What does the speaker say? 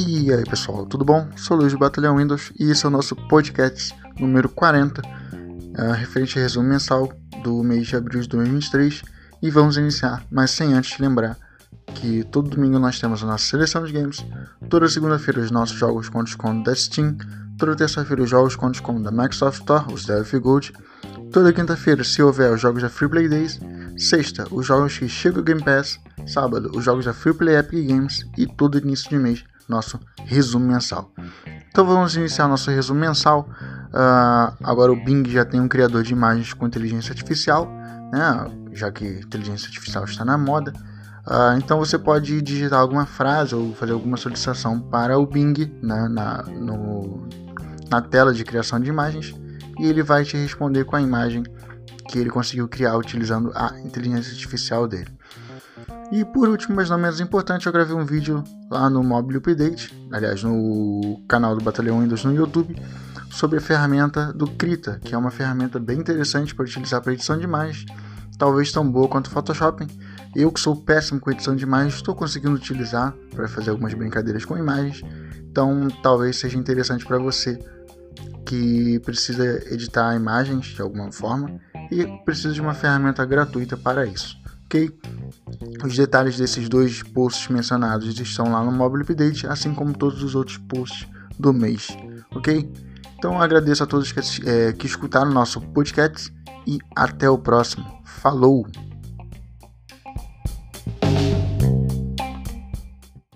E aí pessoal, tudo bom? Sou Luiz do Batalhão Windows e esse é o nosso podcast número 40, uh, referente a resumo mensal do mês de abril de 2023. E vamos iniciar, mas sem antes lembrar que todo domingo nós temos a nossa seleção de games, toda segunda-feira os nossos jogos com desconto da Steam, toda terça-feira os jogos com desconto da Microsoft Store, os Delphi Gold, toda quinta-feira, se houver, os jogos da Free Play Days, sexta, os jogos que chegam ao Game Pass, sábado, os jogos da Free Play Epic Games. E todo início de mês nosso resumo mensal. Então vamos iniciar nosso resumo mensal. Uh, agora o Bing já tem um criador de imagens com inteligência artificial, né? já que inteligência artificial está na moda. Uh, então você pode digitar alguma frase ou fazer alguma solicitação para o Bing né? na, no, na tela de criação de imagens e ele vai te responder com a imagem que ele conseguiu criar utilizando a inteligência artificial dele. E por último, mas não menos importante, eu gravei um vídeo lá no Mobile Update, aliás, no canal do Batalhão Windows no YouTube, sobre a ferramenta do Krita, que é uma ferramenta bem interessante para utilizar para edição de imagens, talvez tão boa quanto o Photoshop. Eu que sou péssimo com edição de imagens, estou conseguindo utilizar para fazer algumas brincadeiras com imagens, então talvez seja interessante para você que precisa editar imagens de alguma forma e precisa de uma ferramenta gratuita para isso ok? Os detalhes desses dois posts mencionados estão lá no Mobile Update, assim como todos os outros posts do mês, ok? Então agradeço a todos que, é, que escutaram nosso podcast e até o próximo. Falou!